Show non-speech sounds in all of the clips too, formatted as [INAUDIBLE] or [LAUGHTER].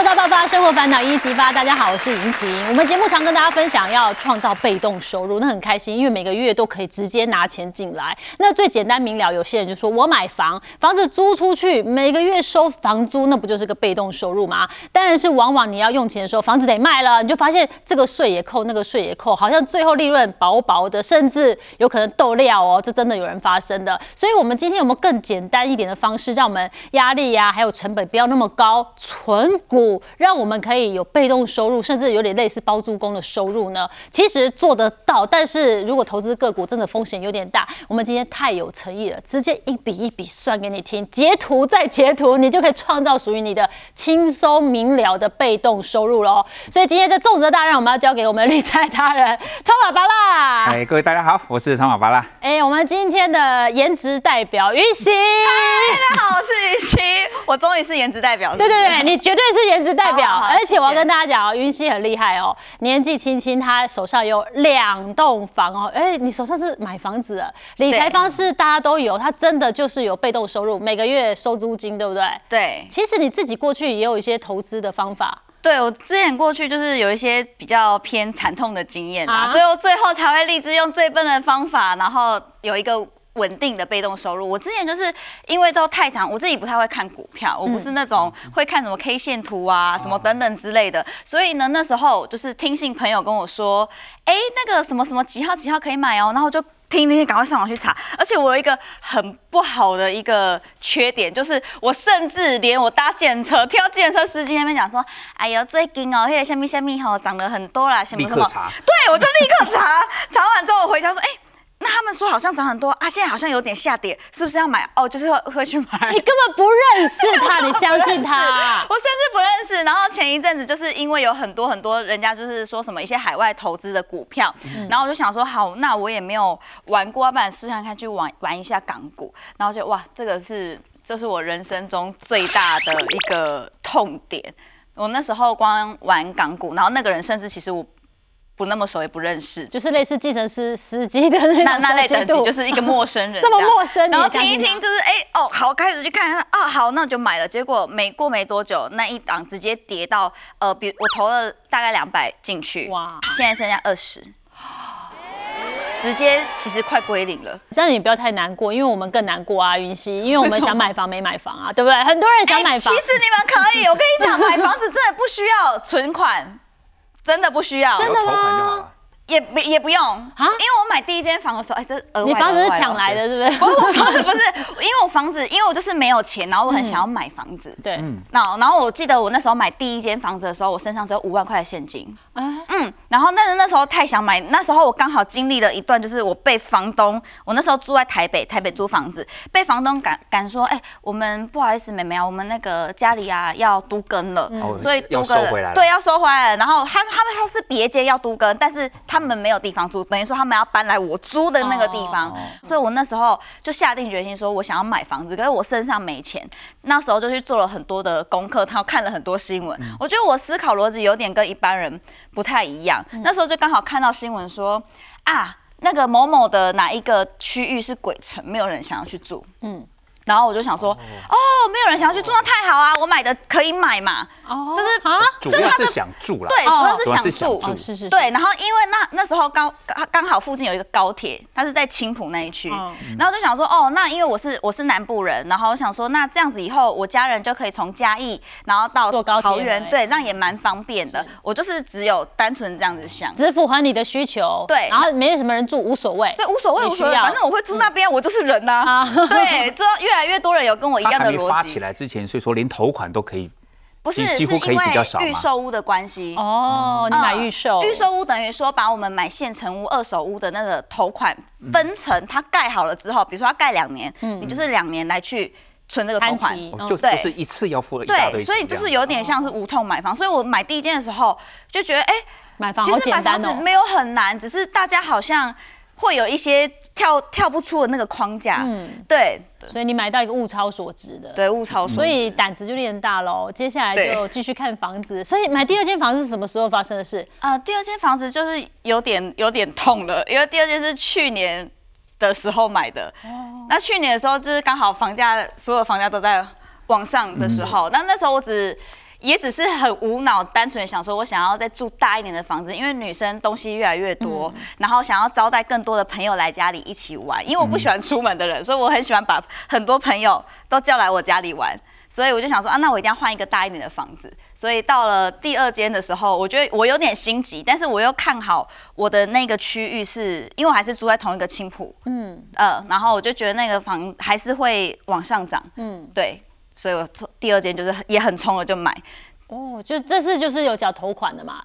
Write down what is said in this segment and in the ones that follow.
六到爆发，生活烦恼一一激发。大家好，我是莹婷。我们节目常跟大家分享要创造被动收入，那很开心，因为每个月都可以直接拿钱进来。那最简单明了，有些人就说我买房，房子租出去，每个月收房租，那不就是个被动收入吗？但是往往你要用钱的时候，房子得卖了，你就发现这个税也扣，那个税也扣，好像最后利润薄薄的，甚至有可能斗料哦，这真的有人发生的。所以，我们今天有没有更简单一点的方式，让我们压力呀，还有成本不要那么高，存股，让我们可以有被动收入，甚至有点类似包租公的收入呢？其实做得到，但是如果投资个股真的风险有点大，我们今天太有诚意了，直接一笔一笔算给你听，截图再截图，你就可以创造属于你的轻松明了的被动收入喽。所以今天这重责大任，我们要交给我们的理财达人超马巴拉。[LAUGHS] 哎，各位大家好，我是超马巴拉。哎，我们今天的颜值代表于喜，大家好，我是于欣，我终于是颜值代表。对对对，你绝对是颜值代表，好好好而且我要跟大家讲哦，云溪很厉害哦，年纪轻轻，他手上有两栋房哦，哎，你手上是买房子了，理财方式大家都有，他真的就是有被动收入，每个月收租金，对不对？对。其实你自己过去也有一些投资的方法，对，我之前过去就是有一些比较偏惨痛的经验啊啊，所以我最后才会立志用最笨的方法，然后有一个。稳定的被动收入，我之前就是因为都太长，我自己不太会看股票，我不是那种会看什么 K 线图啊、什么等等之类的，所以呢，那时候就是听信朋友跟我说，哎，那个什么什么几号几号可以买哦，然后就听听，赶快上网去查。而且我有一个很不好的一个缺点，就是我甚至连我搭电车，听到电车司机那边讲说，哎呦，最近哦，那个虾米虾米吼涨了很多啦，什么什么，对我就立刻查，查完之后我回家说，哎、那他们说好像涨很多啊，现在好像有点下跌，是不是要买？哦，就是会会去买。你根本不认识他，[LAUGHS] 你相信他？我甚至不认识。然后前一阵子就是因为有很多很多人家就是说什么一些海外投资的股票，然后我就想说好，那我也没有玩过，要不然试看看去玩玩一下港股。然后就哇，这个是这是我人生中最大的一个痛点。我那时候光玩港股，然后那个人甚至其实我不那么熟，也不认识。就是类似计程师司机的那那种那类等级就是一个陌生人，[LAUGHS] 这么陌生然后听一听，就是哎、哦好，开始去看看啊好，那我就买了。结果没过没多久，那一档直接跌到呃，比我投了大概两百进去，哇。哇，现在剩下二十，直接其实快归零了。这样你不要太难过，因为我们更难过啊，云溪，因为我们想买房没买房啊，对不对？很多人想买房。哎其，实你们可以，我跟你讲，买房子真的不需要存款，真的不需要，真的款就吗好了。也不也不用啊，因为我买第一间房的时候，哎，这额外你房子是抢来。的，是不是？[LAUGHS] 不是我房子不是，因为我房子，因为我就是没有钱，然后我很想要买房子。对，那然后我记得我那时候买第一间房子的时候，我身上只有五万块的现金。啊，嗯，然后但是那时候太想买，那时候我刚好经历了一段，就是我被房东，我那时候住在台北，台北租房子，被房东赶赶说，哎、我们不好意思，妹妹啊，我们那个家里啊要都更了，哦所以要都更收回来了对，要收回来了。然后他他们他是别间要都更，但是他们没有地方住，等于说他们要搬来我租的那个地方，哦所以我那时候就下定决心说，我想要买房子，可是我身上没钱。那时候就去做了很多的功课，然后看了很多新闻。我觉得我思考逻辑有点跟一般人不太一样。那时候就刚好看到新闻说啊，那个某某的哪一个区域是鬼城，没有人想要去住。嗯嗯。然后我就想说，哦，没有人想要去住，那太好啊！我买的可以买嘛，哦，就是啊，主要是想住了，对，主哦要是想住，哦，是是，是，对，然后因为那那时候刚刚刚好附近有一个高铁，它是在青浦那一区，哦。然后就想说，哦，那因为我是我是南部人，然后我想说，那这样子以后我家人就可以从嘉义，然后到坐高铁桃园，对，那也蛮方便的。我就是只有单纯这样子想。只符合你的需求，对然后没什么人住，无所谓，对，无所谓，无所谓，反正我会住那边，我就是人呐、啊。对，知道越来越多人有跟我一样的逻辑，发起来之前，所以说连头款都可以。不是几乎可以是因为比较少嘛预售屋的关系。哦，你买预售，嗯预售屋等于说把我们买现成屋、二手屋的那个头款分成，它盖好了之后，比如说它盖两年，你就是两年来去存这个头款。就不是一次要付了一大堆对，所以就是有点像是无痛买房。所以我买第一间的时候就觉得，哎，买房其实买房子没有很难，只是大家好像会有一些跳跳不出的那个框架。嗯，对。所以你买到一个物超所值的，对，物超所值。所以胆子就练大喽。接下来就对。继续看房子，所以买第二间房子是什么时候发生的事？啊、第二间房子就是有点有点痛了，因为第二间是去年的时候买的。哦。那去年的时候就是刚好房价所有房价都在往上的时候，那、那时候我只也只是很无脑，单纯想说我想要再住大一点的房子，因为女生东西越来越多，然后想要招待更多的朋友来家里一起玩。因为我不喜欢出门的人，所以我很喜欢把很多朋友都叫来我家里玩。所以我就想说啊，那我一定要换一个大一点的房子。所以到了第二间的时候，我觉得我有点心急，但是我又看好我的那个区域是，因为我还是住在同一个青浦，嗯，呃，然后我就觉得那个房还是会往上涨，嗯，对，所以我第二件就是也很冲了就买。哦，就这次就是有缴头款的嘛。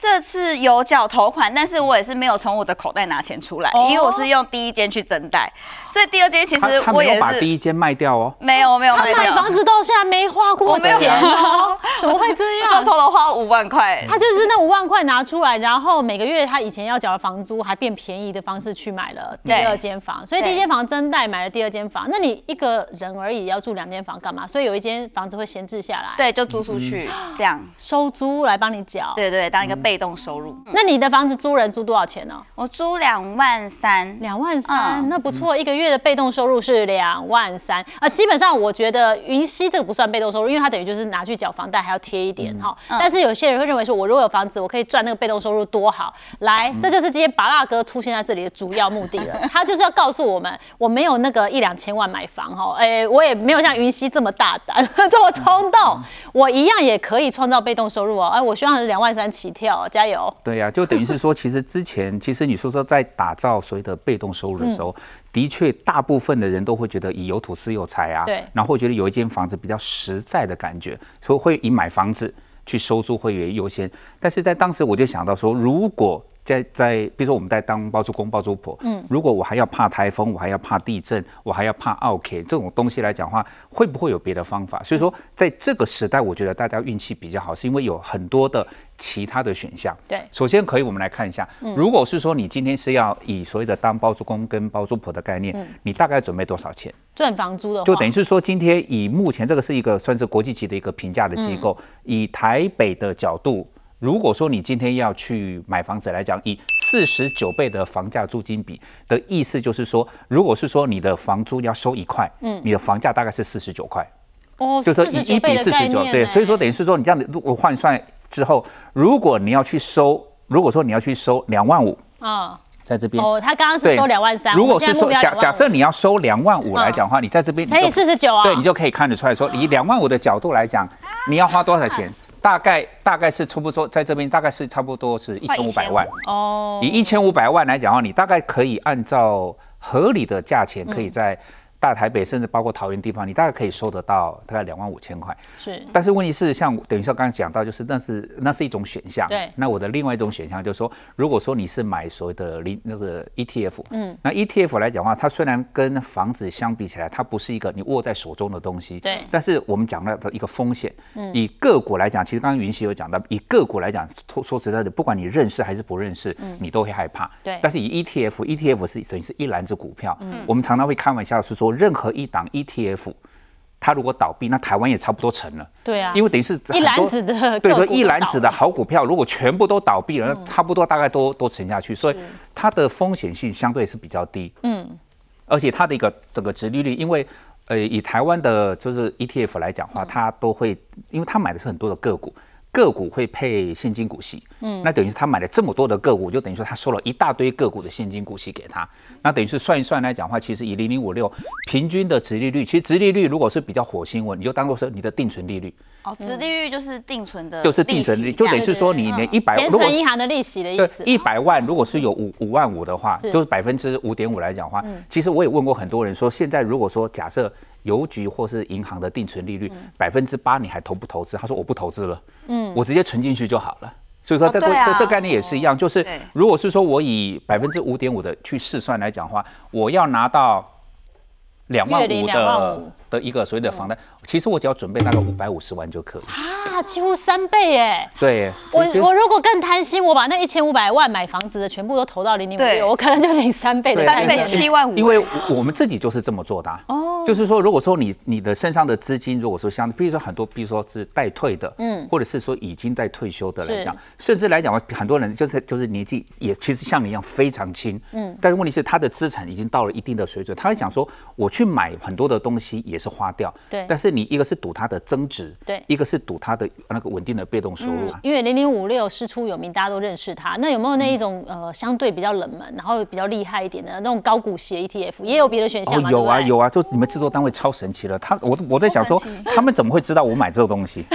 这次有缴头款，但是我也是没有从我的口袋拿钱出来，因为我是用第一间去增贷，所以第二间其实我也是把第一间卖掉哦。没有没有，他买房子到现在没花过钱哦，[LAUGHS] 怎么会这样？偷偷花五万块，他就是那五万块拿出来，然后每个月他以前要缴的房租还变便宜的方式去买了第二间房，所以第一间房增贷买了第二间房。那你一个人而已要住两间房干嘛？所以有一间房子会闲置下来，对，就租出去这样。收租来帮你缴，对对，当一个被动收入。那你的房子租人租多少钱呢？我租两万三，两万三，那不错，一个月的被动收入是两万三啊。基本上我觉得云溪这个不算被动收入，因为它等于就是拿去缴房贷还要贴一点哈。但是有些人会认为说，我如果有房子，我可以赚那个被动收入多好。来，这就是今天拔蜡哥出现在这里的主要目的了。[LAUGHS] 他就是要告诉我们，我没有那个一两千万买房哈，哎，我也没有像云溪这么大胆，[LAUGHS] 这么冲动，我一样也可以创造被动收入哦。哎，我希望是两万三起跳，加油。对。呀，就等于是说，其实之前，其实你说说在打造所谓的被动收入的时候，的确大部分的人都会觉得以有土是有财啊，对，然后会觉得有一间房子比较实在的感觉，所以会以买房子去收租会为优先。但是在当时我就想到说，如果在在，比如说我们在当包租公包租婆，嗯，如果我还要怕台风，我还要怕地震，我还要怕 OK 这种东西来讲话，会不会有别的方法？所以说，在这个时代，我觉得大家运气比较好，是因为有很多的其他的选项。对，首先可以我们来看一下，如果是说你今天是要以所谓的当包租公跟包租婆的概念，你大概准备多少钱赚房租的？就等于是说，今天以目前这个是一个算是国际级的一个评价的机构，以台北的角度。如果说你今天要去买房子来讲，以四十九倍的房价租金比的意思就是说，如果是说你的房租要收一块，嗯，你的房价大概是四十九块，哦，就是以一比四十九，对，所以说等于是说你这样子我换算之后，如果你要去收，如果说你要去收两万五，啊，在这边。哦，他刚刚是收两万三，如果是说假假设你要收两万五来讲的话，你在这边乘以四十九啊，对你就可以看得出来说，以两万五的角度来讲，你要花多少钱？大概大概是差不多在这边，大概是差不多是一千五百万哦。以一千五百万来讲的话，你大概可以按照合理的价钱，可以在。大台北甚至包括桃园地方，你大概可以收得到大概两万五千块。是，但是问题是，像等于说刚刚讲到，就是那是那是一种选项。对。那我的另外一种选项就是说，如果说你是买所谓的零那个 ETF，嗯，那 ETF 来讲的话，它虽然跟房子相比起来，它不是一个你握在手中的东西。对。但是我们讲到的一个风险，嗯，以个股来讲，其实刚刚云溪有讲到，以个股来讲，说说实在的，不管你认识还是不认识，嗯，你都会害怕。对。但是以 ETF，ETF 是等于是一篮子股票，嗯，我们常常会开玩笑是说，任何一档。ETF，它如果倒闭，那台湾也差不多成了。对啊，因为等于是一篮子的，对，说一篮子的好股票，如果全部都倒闭了，那差不多大概都都沉下去，所以它的风险性相对是比较低。嗯，而且它的一个整个殖利率，因为呃，以台湾的就是 ETF 来讲话，它都会，因为它买的是很多的个股。个股会配现金股息，嗯，那等于是他买了这么多的个股，就等于说他收了一大堆个股的现金股息给他，那等于是算一算来讲话，其实以零零五六平均的值利率，其实值利率如果是比较火星文，你就当做是你的定存利率。哦，值利率就是定存的，就是定存利，就等于是说你连一百，如果银行的利息的意思，一百万如果是有五五万五的话，就是百分之五点五来讲话，其实我也问过很多人说，现在如果说假设。邮局或是银行的定存利率百分之八，你还投不投资？他说我不投资了，嗯，我直接存进去就好了。所以说这个这这概念也是一样，就是如果是说我以百分之五点五的去试算来讲的话，我要拿到两万五的的一个所谓的房贷，其实我只要准备大概五百五十万就可以。啊，几乎三倍耶。对，我我如果更贪心，我把那一千五百万买房子的全部都投到零零五六，我可能就领三倍的三倍七万五。因为我们自己就是这么做的哦。就是说，如果说你你的身上的资金，如果说像，比如说很多，比如说是待退的，嗯，或者是说已经在退休的来讲，甚至来讲，很多人就是就是年纪也其实像你一样非常轻，嗯，但是问题是他的资产已经到了一定的水准，他会想说，我去买很多的东西也是花掉，对，但是你一个是赌它的增值，对，一个是赌它的那个稳定的被动收入，因为零零五六师出有名，大家都认识它，那有没有那一种呃相对比较冷门，然后比较厉害一点的那种高股息 ETF，也有别的选项吗？有啊有啊，就你们制作单位超神奇了，他我我在想说，他们怎么会知道我买这个东西？[LAUGHS]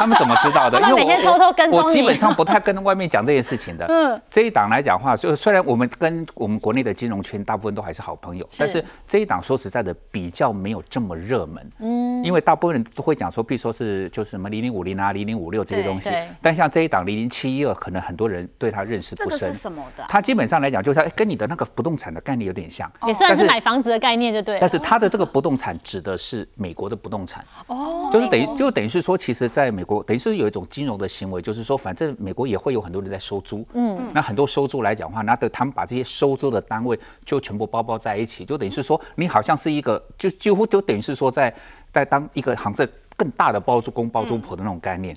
他们怎么知道的？因为每天偷偷跟我基本上不太跟外面讲这件事情的。[LAUGHS] 嗯，这一档来讲话，就虽然我们跟我们国内的金融圈大部分都还是好朋友，但是这一档说实在的比较没有这么热门。嗯，因为大部分人都会讲说，比如说是就是什么零零五零啊、零零五六这些东西，但像这一档零零七一二，可能很多人对它认识不深。是什么的？它基本上来讲，就是跟你的那个不动产的概念有点像，也算是买房子的概念，就对。但是它的这个不动产指的是美国的不动产。哦，就是等于就等于是说，其实在美国，等于是有一种。金融的行为就是说，反正美国也会有很多人在收租，嗯，那很多收租来讲话，那的他们把这些收租的单位就全部包包在一起，就等于是说，你好像是一个，就几乎就等于是说，在在当一个行业更大的包租公包租婆的那种概念。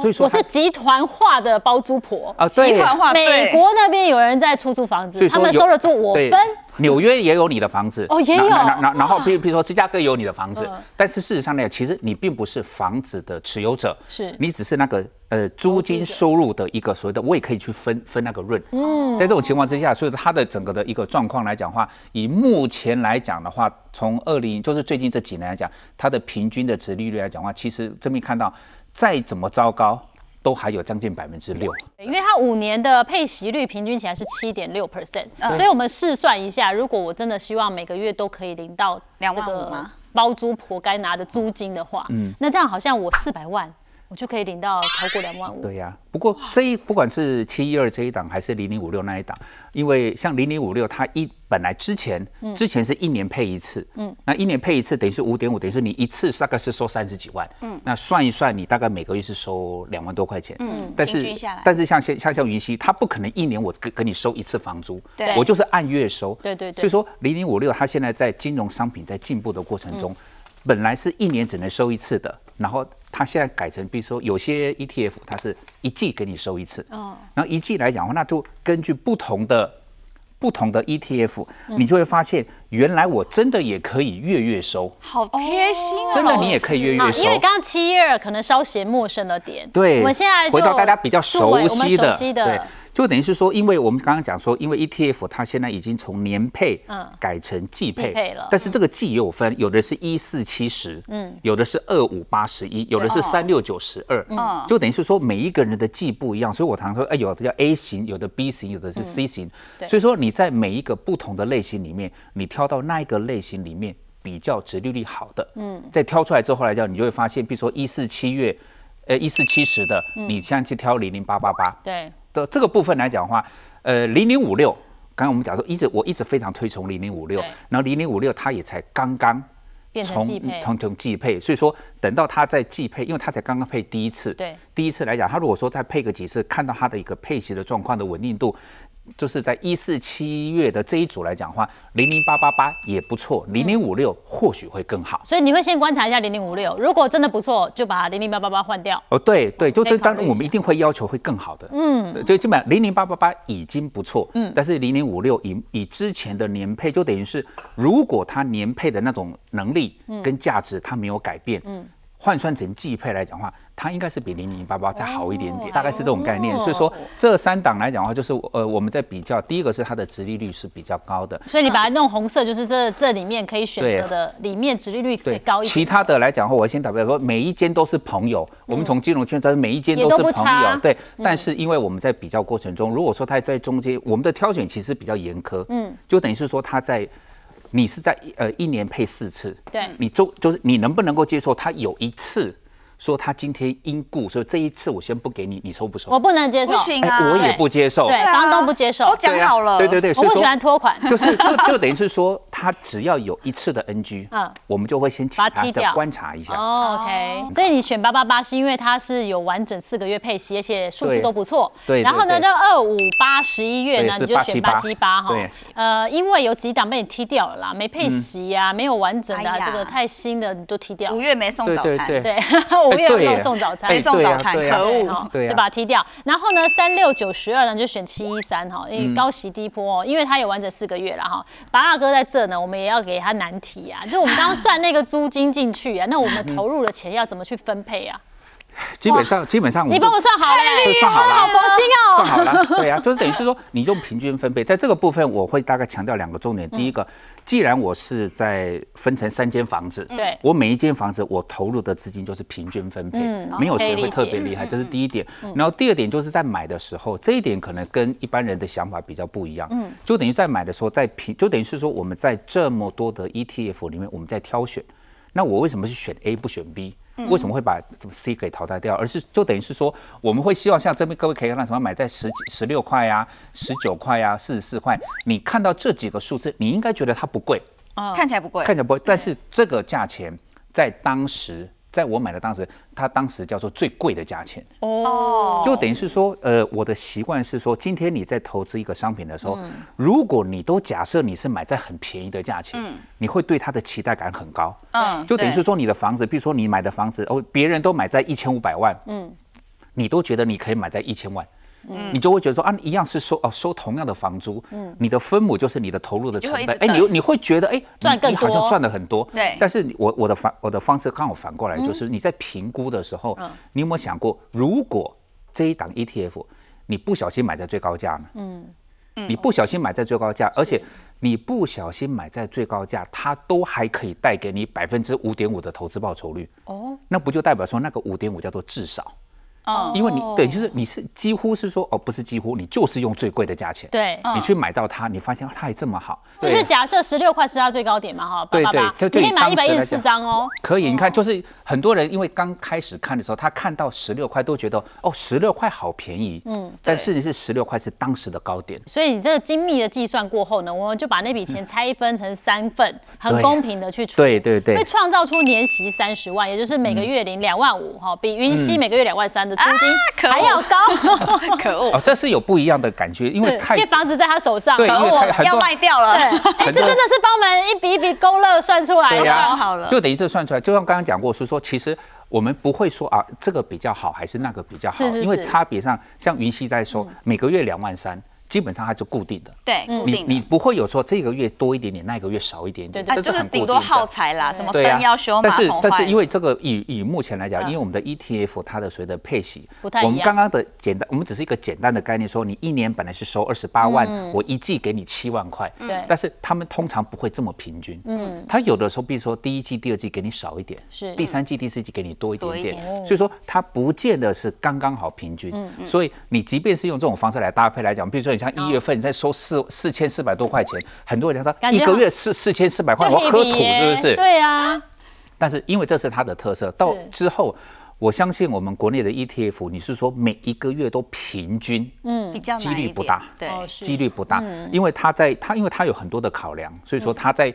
所以说我是集团化的包租婆啊，集团化。美国那边有人在出租房子，他们收了租我分。纽约也有你的房子哦，也有。然然然后，比比如说芝加哥有你的房子，但是事实上呢，其实你并不是房子的持有者，是你只是那个呃租金收入的一个所谓的，我也可以去分分那个润。嗯，在这种情况之下，所以它的整个的一个状况来讲话，以目前来讲的话，从二零就是最近这几年来讲，它的平均的值利率来讲话，其实这边看到。再怎么糟糕，都还有将近百分之六，因为它五年的配息率平均起来是七点六 percent，所以我们试算一下，如果我真的希望每个月都可以领到两万五吗？包租婆该拿的租金的话，嗯，那这样好像我四百万。我就可以领到超过两万五。对呀，不过这一不管是七一二这一档还是零零五六那一档，因为像零零五六，它一本来之前之前是一年配一次，嗯，那一年配一次等于是五点五，等于是你一次大概是收三十几万，嗯，那算一算，你大概每个月是收两万多块钱，嗯，但是但是像像像像云溪，它不可能一年我给给你收一次房租，对，我就是按月收，对对对，所以说零零五六它现在在金融商品在进步的过程中。本来是一年只能收一次的，然后它现在改成，比如说有些 ETF 它是一季给你收一次，哦，然后一季来讲的话，那就根据不同的不同的 ETF，你就会发现，原来我真的也可以月月收，好贴心哦，真的你也可以月月收，因为刚刚七月可能稍嫌陌生了点，对，我们现在回到大家比较熟悉的，对。就等于是说，因为我们刚刚讲说，因为 ETF 它现在已经从年配嗯改成季配了，但是这个季也有分，有的是一四七十，嗯，有的是二五八十一，有的是三六九十二，嗯，就等于是说每一个人的季不一样，所以我常说，哎，有的叫 A 型，有的 B 型，有的是 C 型，所以说你在每一个不同的类型里面，你挑到那一个类型里面比较值利率好的，嗯，再挑出来之后来讲，你就会发现，比如说一四七月，呃一四七十的，你现在去挑零零八八八，对。的这个部分来讲的话，呃，零零五六，刚刚我们讲说，一直我一直非常推崇零零五六，然后零零五六它也才刚刚从从从季配，所以说等到它在季配，因为它才刚刚配第一次，对，第一次来讲，它如果说再配个几次，看到它的一个配息的状况的稳定度。就是在一四七月的这一组来讲话，零零八八八也不错，零零五六或许会更好。所以你会先观察一下零零五六，如果真的不错，就把零零八八八换掉。哦，对对，就这当然我们一定会要求会更好的。嗯，就基本上零零八八八已经不错，嗯，但是零零五六以以之前的年配，就等于是如果它年配的那种能力跟价值它没有改变，嗯。换算成季配来讲话，它应该是比零零八八再好一点点，大概是这种概念。所以说这三档来讲的话，就是呃我们在比较，第一个是它的殖利率是比较高的。所以你把它弄红色，就是这这里面可以选择的里面殖利率最高一点。其他的来讲的话，我先打比方说，每一间都是朋友，我们从金融圈，每一间都是朋友，对。但是因为我们在比较过程中，如果说它在中间，我们的挑选其实比较严苛，嗯，就等于是说它在。你是在呃一年配四次，对，你就就是你能不能够接受他有一次说他今天因故，所以这一次我先不给你，你收不收？我不能接受，不行啊，我也不接受，对，房东不接受，都讲好了，对对对，我不喜欢拖款，就是就就等于是说他。只要有一次的 NG，嗯 [LAUGHS] 嗯，我们就会先请它的把它踢掉。观察一下。哦，OK，所以你选八八八是因为它是有完整四个月配息，而且数字都不错。对对然后呢，那二五八十一月呢，你就选八是七八哈。对。呃，因为有几档被你踢掉了啦，没配息啊，没有完整的啊，哎这个太新的你都踢掉五。月没送早餐，对。对对，[LAUGHS] 五月没有送早餐哎。没送早餐，可恶。哈对啊就把它踢掉。然后呢，三六九十二呢就选七一三哈，因嗯为高息低波哦，因为它有完整四个月了哈。八大哥在这呢，我们也要给他难题啊，就我们刚刚算那个租金进去啊，那我们投入的钱要怎么去分配啊？基本上基本上我你帮我算好嘞，就算好了。好佛心哦。算好了，[LAUGHS] 对啊，就是等于是说你用平均分配，在这个部分我会大概强调两个重点。第一个，既然我是在分成三间房子，对。我每一间房子我投入的资金就是平均分配，没有谁会特别厉害，这是第一点。然后第二点就是在买的时候，这一点可能跟一般人的想法比较不一样，嗯，就等于在买的时候，在平就等于是说我们在这么多的 ETF 里面，我们在挑选。那我为什么是选 A 不选 B？为什么会把 C 给淘汰掉？而是就等于是说，我们会希望像这边各位可以看到什么买在十、十六块呀、十九块呀、四十四块，你看到这几个数字，你应该觉得它不贵，看起来不贵，看起来不贵，但是这个价钱在当时，在我买的当时，它当时叫做最贵的价钱。哦，就等于是说，呃，我的习惯是说，今天你在投资一个商品的时候，如果你都假设你是买在很便宜的价钱，你会对它的期待感很高。嗯就等于是说，你的房子，比如说你买的房子，哦，别人都买在一千五百万，嗯，你都觉得你可以买在一千万。你就会觉得说啊，一样是收哦收同样的房租，嗯，你的分母就是你的投入的成本，哎，你你会觉得哎，你赚更你好像多。赚了很多，对。但是我我的反我的方式刚好反过来，就是你在评估的时候，你有没有想过，如果这一档 ETF 你不小心买在最高价呢？嗯，你不小心买在最高价，而且你不小心买在最高价，它都还可以带给你百分之五点五的投资报酬率。哦，那不就代表说那个五点五叫做至少？嗯，因为你等于就是你是几乎是说哦，不是几乎，你就是用最贵的价钱，对，你去买到它，你发现它还这么好，就是假设十六块是它最高点嘛哈，八对对你可以买一百一十四张哦。可以，你看，就是很多人因为刚开始看的时候，他看到十六块都觉得哦，十六块好便宜，嗯，但事实是十六块是当时的高点。所以你这个精密的计算过后呢，我们就把那笔钱拆分成三份，很公平的去处理。对对对。会创造出年息三十万，也就是每个月领两万五哈，比云溪每个月两万三的租金。还要高。[LAUGHS] 可恶。哦，，这是有不一样的感觉，因为太因为房子在他手上。对可因为太很多恶，要卖掉了，对，哎，这真的是帮我们一笔一笔勾勒算出来好了。就等于这算出来，就像刚刚讲过，是说其实我们不会说啊这个比较好还是那个比较好，因为差别上，像云溪在说每个月两万三，基本上它就固定的。对，固你定的。你。不会有说这个月多一点点，那个月少一点点，对对啊，这个顶多耗。材啦，什么灯要修，马但是但是因为这个以以目前来讲，嗯。因为我们的 ETF 它的随的配息不太一，样。我们刚刚的简单，我们只是一个简单的概念，说你一年本来是收二十八万，我一季给你七万块，嗯。对。但是他们通常不会这么平均，嗯，他有的时候，比如说第一季、第二季给你少一点，是。第三季、第四季给你多一点点。点，所以说它不见得是刚刚好平均，所以你即便是用这种方式来搭配来讲，比如说你像一月份你在收四四千四百多块钱，很多人说一个月四四千四百块，我喝土是不是？对啊，但是因为这是它的特色，到之后，我相信我们国内的 ETF，你是说每一个月都平均，嗯。比较几难一点率不大对，几率不大，因为它在它因为它有很多的考量，所以说它在。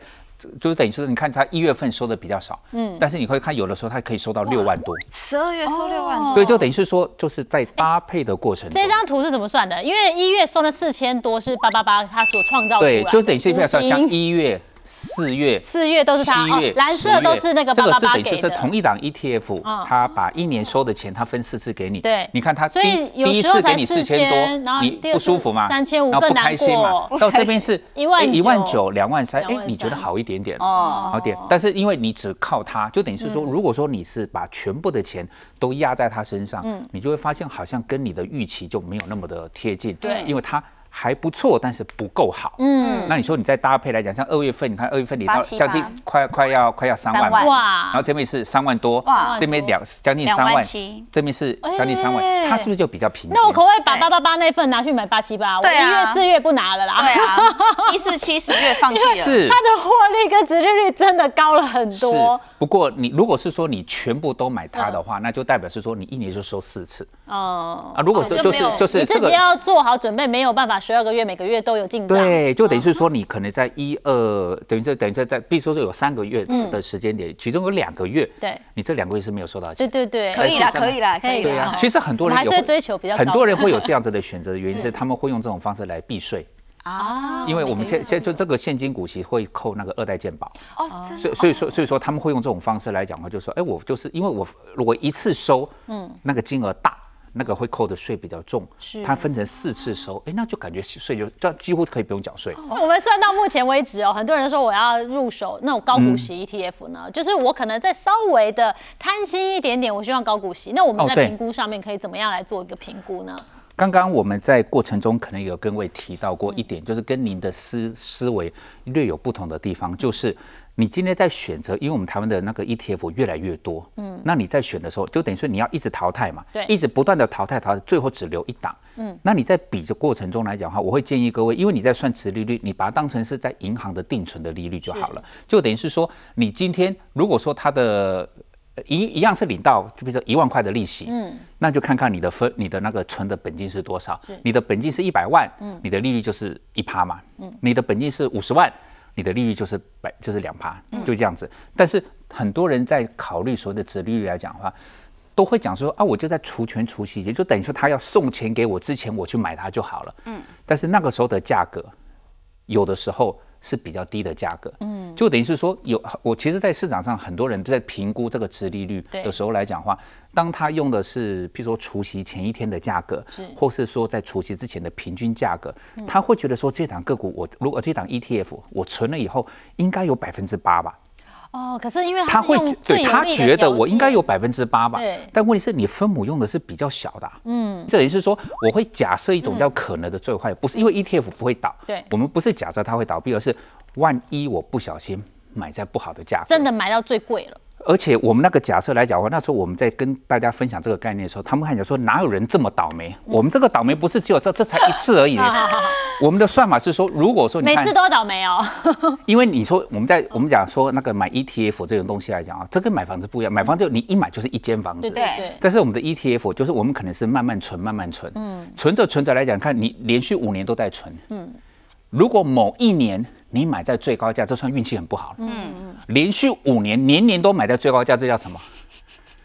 就是等于是你看它一月份收的比较少，嗯，但是你会看有的时候它可以收到六万多，十二月收六万哦多，对，就等于是说就是在搭配的过程中这，张图是怎么算的？因为一月收了四千多是八八八他所创造出来对，的，就等于是比如说像一月、四月、四月都是他，七月、哦，蓝色10月都是那个这个是等于是同一档 ETF，嗯它把一年收的钱，它分四次给你。对你看它所以第第一有时候才次给你四千多，你不舒服嘛？次3500然后不更难开心嘛过？到这边是一 [LAUGHS] 万一万九九、两万三，哎，你觉得好一点点哦好点。但是因为你只靠它，就等于是说，如果说你是把全部的钱都压在它身上，你就会发现好像跟你的预期就没有那么的贴近。对因为它。还不错，但是不够好。嗯，那你说你再搭配来讲，像二月份，你看二月份你到878将近快快要快要三万。哇。然后这边是三万多，哇。这边两将近三万。这边是将近三万，哎。它是不是就比较平？那我可不可以把八八八那份拿去买八七八？我一月、四月不拿了啦。对啊，[LAUGHS] 一四七十月放弃了，是。它的获利跟殖利率真的高了很是。多。，不过你如果是说你全部都买它的话，那就代表是说你一年就收四次嗯，啊。如果是就是就是这个你自己要做好准备，没有办法十二个月每个月都有进账。对，就等于是说你可能在一二，等于是等于在在，比如说是有三个月的时间点，其中有两个月，对你这两个月是没有收到钱。对对对，可以啦，可以啦，可以对啊，。其实很多人还是追求比较很多人会有这样子的选择的原因是他们会用这种方式来避税，啊因为我们现现就这个现金股息会扣那个二代健保，哦，所以所以说所以说他们会用这种方式来讲的话，就说哎我就是因为我如果一次收，嗯，那个金额大。那个会扣的税比较重，是它分成四次收，哎，那就感觉税就这几乎可以不用缴税。我们算到目前为止哦，很多人说我要入手那种高股嗯息 ETF 呢，就是我可能再稍微的贪心一点点，我希望高股息。那我们在评估上面可以怎么样来做一个评估呢？刚刚我们在过程中可能有跟位提到过一点，就是跟您的思思维略有不同的地方，就是你今天在选择，因为我们台湾的那个 ETF 越来越多，嗯，那你在选的时候，就等于说你要一直淘汰嘛，对。一直不断的淘汰淘汰，最后只留一档，嗯，那你在比的过程中来讲的话，我会建议各位，因为你在算值利率，你把它当成是在银行的定存的利率就好了，就等于是说，你今天如果说它的呃一一样是领到，就比如说一万块的利息，嗯，那就看看你的分，你的那个存的本金是多少。你的本金是一百万，嗯，你的利率就是一趴嘛，嗯，你的本金是五十万，你的利率就是百就是两趴，就这样子。但是很多人在考虑所谓的折利率来讲的话，都会讲说啊，我就在除权除息，也就等于说他要送钱给我之前，我去买它就好了，嗯。但是那个时候的价格，有的时候是比较低的价格，嗯，就等于是说有我其实，在市场上很多人都在评估这个殖利率的时候来讲话，当他用的是譬如说除夕前一天的价格，或是说在除夕之前的平均价格，他会觉得说这档个股我如果这档 ETF 我存了以后应该有百分之八吧，哦，可是因为他会觉对他觉得我应该有百分之八吧对，但问题是你分母用的是比较小的、嗯，这等于是说我会假设一种叫可能的最坏，不是因为 ETF 不会倒，对。我们不是假设它会倒闭，而是万一我不小心买在不好的价格，真的买到最贵了。而且我们那个假设来讲的话，那时候我们在跟大家分享这个概念的时候，他们还讲说哪有人这么倒霉？我们这个倒霉不是只有这这才一次而已。[LAUGHS] 我们的算法是说，如果说你每次，都倒霉哦。[LAUGHS] 因为你说我们在我们讲说那个买 ETF 这种东西来讲啊，这跟买房子不一样，买房子你一买就是一间房子，对对对，但是我们的 ETF 就是我们可能是慢慢存，慢慢存，嗯，存着存着来讲，看你连续五年都在存，嗯，如果某一年你买在最高价，这算运气很不好了，嗯嗯，连续五年年年都买在最高价，这叫什么？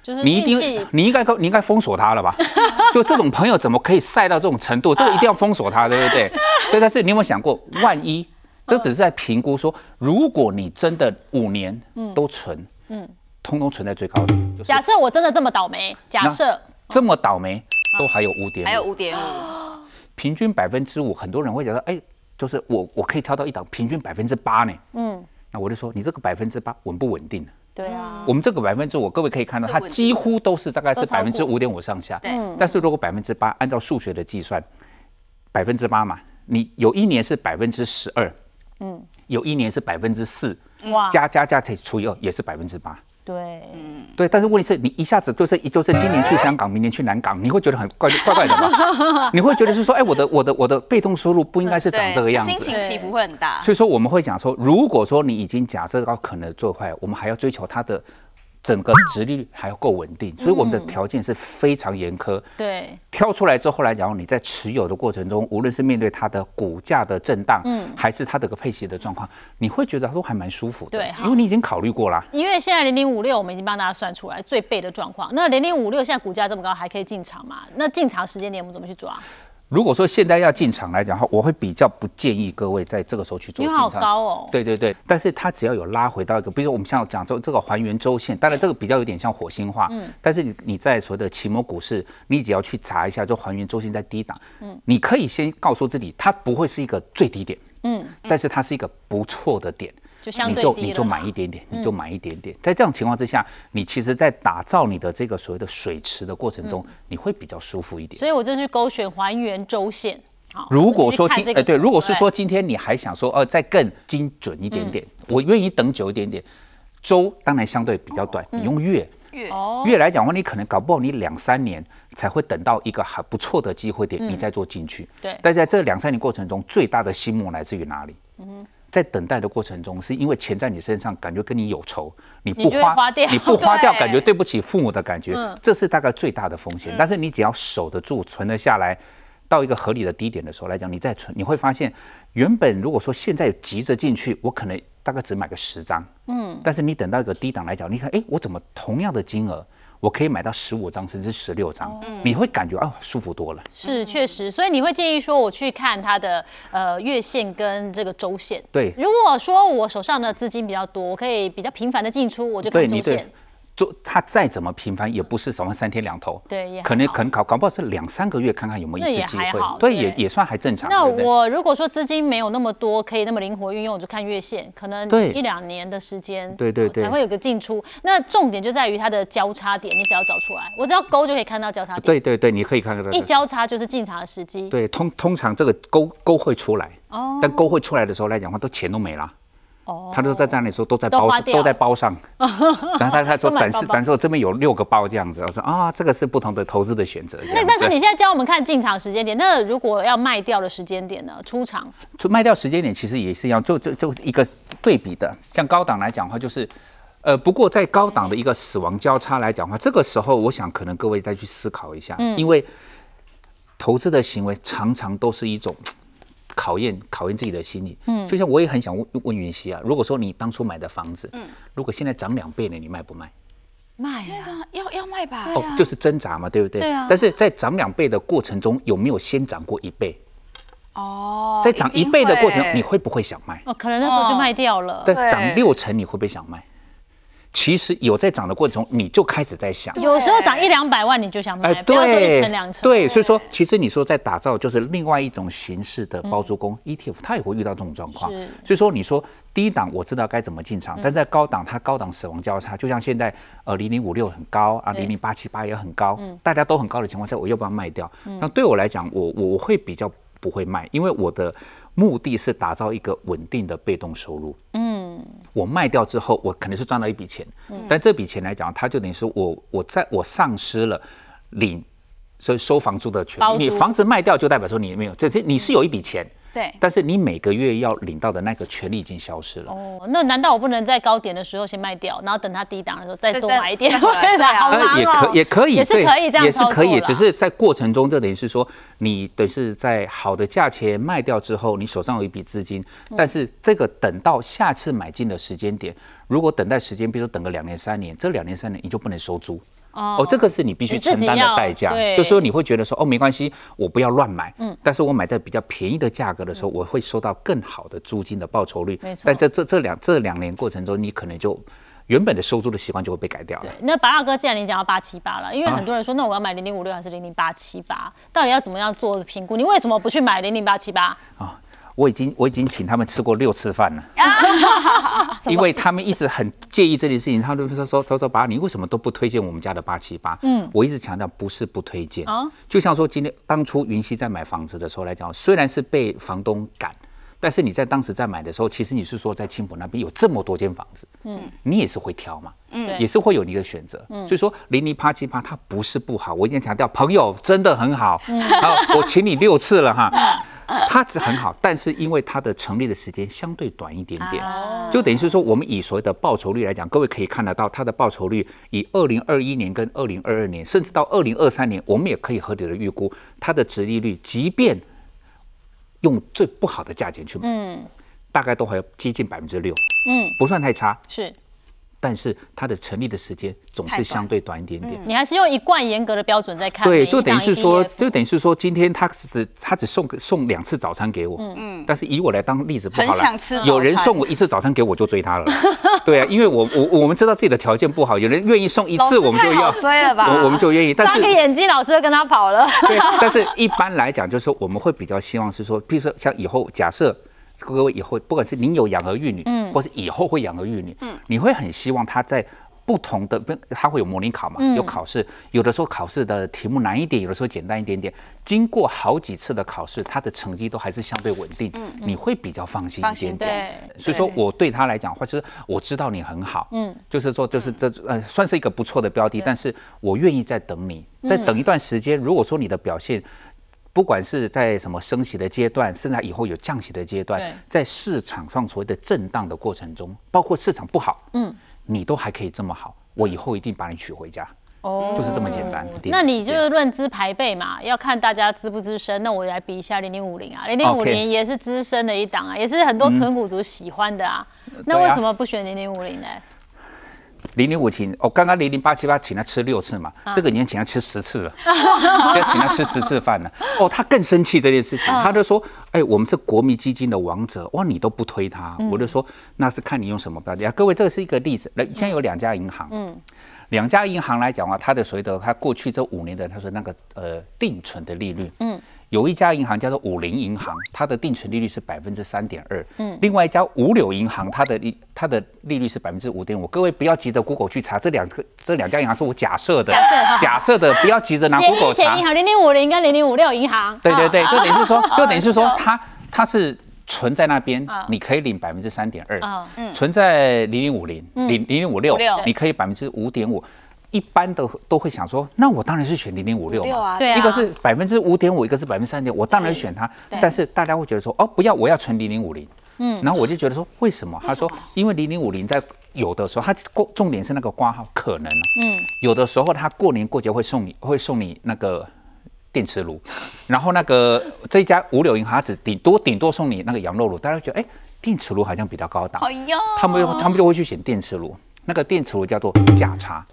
就是你一定，你应该你应该封锁他了吧？[LAUGHS] 就这种朋友怎么可以晒到这种程度？这个 [LAUGHS] 一定要封锁他，对不对？对，但是你有没有想过，万一这只是在评估说，如果你真的五年都存，嗯，通通存在最高点，就是假设我真的这么倒霉，假设这么倒霉，都还有五点，还有五点五，平均百分之五，很多人会觉得，哎，就是我我可以挑到一档平均百分之八呢，嗯，那我就说你这个百分之八稳不稳定？对啊，我们这个百分之我，各位可以看到，它几乎都是大概是百分之五点五上下。对。但是如果百分之八，按照数学的计算，百分之八嘛，你有一年是百分之十二，嗯，有一年是百分之四，哇，加加加才除以二，也是百分之八。对，嗯对，但是问题是你一下子就是就是今年去香港，明年去南港，你会觉得很怪怪怪的吧？[LAUGHS] 你会觉得是说，哎，我的我的我的被动收入不应该是长这个样子。心情起伏会很大。所以说我们会讲说，如果说你已经假设到可能做坏，我们还要追求它的整个值利率还要够稳定，所以我们的条件是非常严苛。对，挑出来之后来讲，你在持有的过程中，无论是面对它的股价的震荡，嗯，还是它的个配息的状况，你会觉得都还蛮舒服的，对因为你已经考虑过啦。因为现在零零五六我们已经帮大家算出来最背的状况。那零零五六现在股价这么高，还可以进场吗？那进场时间点我们怎么去抓？如果说现在要进场来讲的话，我会比较不建议各位在这个时候去做因为好进场。高哦。对对对，但是它只要有拉回到一个，比如说我们像讲说这个还原周线，当然这个比较有点像火星化，嗯，但是你你在所谓的期末股市，你只要去查一下，就还原周线在低档，嗯，你可以先告诉自己，它不会是一个最低点，嗯，但是它是一个不错的点，就相你对你就买一点点，你就买一点点。在这种情况之下，你其实在打造你的这个所谓的水池的过程中，你会比较舒服一点。所以我就去勾选还原周线。好，如果说今呃对，如果是说今天你还想说呃再更精准一点点，我愿意等久一点点。周当然相对比较短，你用月月哦，月来讲的话，你可能搞不好你两三年才会等到一个还不错的机会点，你再做进去。对但在这两三年过程中，最大的心魔来自于哪里？在等待的过程中，是因为钱在你身上，感觉跟你有仇，你不花，花掉你不花掉，感觉对不起父母的感觉，这是大概最大的风险。但是你只要守得住，存得下来，到一个合理的低点的时候来讲，你再存，你会发现，原本如果说现在急着进去，我可能大概只买个十张，嗯，但是你等到一个低档来讲，你看，哎，我怎么同样的金额？我可以买到十五张甚至十六张，你会感觉啊舒服多了。是确实，所以你会建议说我去看它的呃月线跟这个周线。对，如果说我手上的资金比较多，我可以比较频繁的进出，我就看周线。做它再怎么频繁，也不是什么三天两头，对，可能可能搞搞不好是两三个月看看有没有一次机会，对，也也算还正常。那我如果说资金没有那么多，可以那么灵活运用，我就看月线，可能一两年的时间，对对对，才会有个进出。那重点就在于它的交叉点，你只要找出来，我只要勾就可以看到交叉点。对对对，你可以看到一交叉就是进场的时机。对，通通常这个勾勾会出来，哦，但勾会出来的时候来讲话，都钱都没了。他都在那里说都在包都在包上，[LAUGHS] 然后他他说展示展示这边有六个包这样子，我说啊这个是不同的投资的选择。那但是你现在教我们看进场时间点，那如果要卖掉的时间点呢？出场出卖掉时间点其实也是一样，就就就一个对比的。像高档来讲的话，就是呃不过在高档的一个死亡交叉来讲的话，这个时候我想可能各位再去思考一下，因为投资的行为常常都是一种。考验考验自己的心理，嗯，就像我也很想问问云溪啊，如果说你当初买的房子，嗯，如果现在涨两倍了，你卖不卖？卖啊，要要卖吧？哦，就是挣扎嘛，对不对？对啊。但是在涨两倍的过程中，有没有先涨过一倍？哦，在涨一倍的过程，你会不会想卖？哦，可能那时候就卖掉了。但涨六成，你会不会想卖？其实有在涨的过程中，你就开始在想，有时候涨一两百万你就想买，不要说一层两层。对，所以说其实你说在打造就是另外一种形式的包租公 ETF，它也会遇到这种状况。所以说你说低档我知道该怎么进场，但在高档它高档死亡交叉，就像现在呃零零五六很高啊，零零八七八也很高，大家都很高的情况下，我要不要卖掉？那对我来讲，我我会比较不会卖，因为我的。目的是打造一个稳定的被动收入。嗯，我卖掉之后，我肯定是赚到一笔钱。嗯，但这笔钱来讲，它就等于说我我在我丧失了领所以收房租的权利。你房子卖掉，就代表说你没有，这这你是有一笔钱。对，但是你每个月要领到的那个权利已经消失了。哦，那难道我不能在高点的时候先卖掉，然后等它低档的时候再多买一点？[LAUGHS] 对啊，也可也可以，也是可以这样也是可以，只是在过程中，这等于是说，你等是在好的价钱卖掉之后，你手上有一笔资金，但是这个等到下次买进的时间点，如果等待时间，比如说等个两年三年，这两年三年你就不能收租。哦，这个是你必须承担的代价，就说你会觉得说，哦，没关系，我不要乱买，嗯，但是我买在比较便宜的价格的时候，我会收到更好的租金的报酬率，没错。但这这这两这两年过程中，你可能就原本的收租的习惯就会被改掉了。对，那白大哥，既然你讲到八七八了，因为很多人说，那我要买零零五六还是零零八七八，到底要怎么样做评估？你为什么不去买零零八七八？啊？我已经我已经请他们吃过六次饭了，[LAUGHS] 因为他们一直很介意这件事情。他们说说说说，爸，你为什么都不推荐我们家的八七八？嗯，我一直强调不是不推荐啊。就像说今天当初云溪在买房子的时候来讲，虽然是被房东赶，但是你在当时在买的时候，其实你是说在青浦那边有这么多间房子，嗯，你也是会挑嘛，嗯，也是会有你的选择。嗯，所以说零零八七八它不是不好，我一定强调，朋友真的很好。好，我请你六次了哈。[LAUGHS] 它是很好，但是因为它的成立的时间相对短一点点，就等于是说，我们以所谓的报酬率来讲，各位可以看得到，它的报酬率以二零二一年跟二零二二年，甚至到二零二三年，我们也可以合理的预估它的值利率，即便用最不好的价钱去买，嗯，大概都还要接近百分之六，嗯，不算太差，是。但是它的成立的时间总是相对短一点点。你还是用一贯严格的标准在看。对，就等于是说，就等于是说，今天他只他只送送两次早餐给我。嗯嗯。但是以我来当例子不好了。有人送我一次早餐给我就追他了。[LAUGHS] 对啊，因为我我我们知道自己的条件不好，有人愿意送一次我们就要追了吧？我们就愿意。但是个眼睛老师就跟他跑了。对，但是一般来讲，就是说我们会比较希望是说，比如说像以后假设。各位以后不管是您有养儿育女，嗯，或是以后会养儿育女，嗯，你会很希望他在不同的不，他会有模拟考嘛，有考试，有的时候考试的题目难一点，有的时候简单一点点。经过好几次的考试，他的成绩都还是相对稳定，嗯，你会比较放心一点点。所以说我对他来讲，或者我知道你很好，嗯，就是说就是这呃算是一个不错的标的，但是我愿意再等你，再等一段时间。如果说你的表现，不管是在什么升息的阶段，甚至以后有降息的阶段，在市场上所谓的震荡的过程中，包括市场不好，嗯，你都还可以这么好，我以后一定把你娶回家。哦就是这么简单那你就是论资排辈嘛，要看大家资不资深。那我来比一下零零五零啊，零零五零也是资深的一档啊，也是很多纯股族喜欢的啊。那为什么不选零零五零呢？零零五请，哦、刚刚零零八七八请他吃六次嘛，啊这个已经请他吃十次了，[LAUGHS] 要请他吃十次饭了。哦，他更生气这件事情，嗯他就说：“哎、我们是国民基金的王者，哇，你都不推他。嗯我就说：“那是看你用什么标的啊。”各位，这个是一个例子。那现在有两家银行，嗯，两家银行来讲的话，它的所谓的它过去这五年的，他说那个呃定存的利率，嗯。有一家银行叫做五菱银行，它的定存利率是百分之三点二。嗯，另外一家五柳银行，它的利它的利率是百分之五点五。各位不要急着 Google 去查，这两个这两家银行是我假设的，假设的，不要急着拿 Google 查银。行零零五零跟零零五六银行。对对对，啊就等于是说，就等于是说，它它是存在那边啊，你可以领百分之三点二啊；存在零零五零、零零零五六你可以百分之五点五。一般的都会想说，那我当然是选零零五六嘛。六啊，对啊。一个是百分之五点五，一个是百分之三点，我当然选它。但是大家会觉得说，哦，不要，我要存零零五零。嗯，然后我就觉得说，为什么？他说，因为零零五零在有的时候，它过重点是那个挂号可能、嗯，有的时候他过年过节会送你，会送你那个电磁炉，然后那个这一家五柳银行，它只顶多顶多送你那个羊肉炉，大家觉得，哎，电磁炉好像比较高档，哎呦，他们他们就会去选电磁炉。那个电磁炉叫做价差，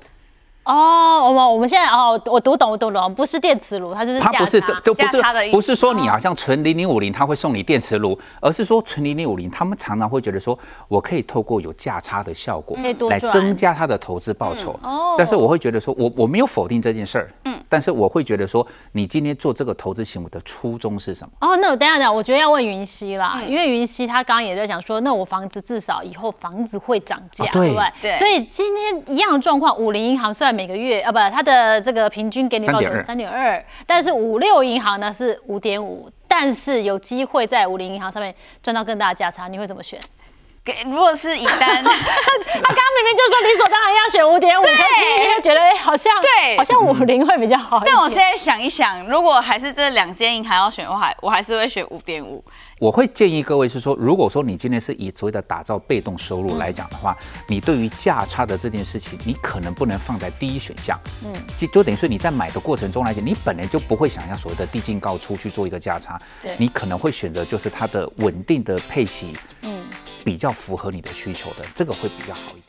哦，我们我们现在哦，我读懂我读懂，不是电磁炉，它就是它不是这都不是不是说你好像存零零五零，他会送你电磁炉，而是说存零零五零，他们常常会觉得说，我可以透过有价差的效果来增加他的投资报酬。哦但是我会觉得说，我我没有否定这件事儿，嗯，但是我会觉得说，你今天做这个投资行为的初衷是什么？哦，那我等一下讲，我觉得要问云溪啦，因为云溪他刚刚也在讲说，那我房子至少以后房子会涨价，啊对对不对？对所以今天一样的状况，五菱银行虽然每个月啊不，它的这个平均给你报酬3.2三点二，但是五六银行呢是五点五，但是有机会在五菱银行上面赚到更大的价差，你会怎么选？给如果是乙单，[LAUGHS] 他刚刚明明就说理所当然要选五点五，可是你会觉得哎、好像对。好像五零会比较好一点。但我现在想一想，如果还是这两间银行要选的话，我还是会选五点五。我会建议各位是说，如果说你今天是以所谓的打造被动收入来讲的话，你对于价差的这件事情，你可能不能放在第一选项。嗯，就就等于是你在买的过程中来讲，你本来就不会想要所谓的低进高出去做一个价差。对，你可能会选择就是它的稳定的配息，嗯，比较符合你的需求的，这个会比较好一点。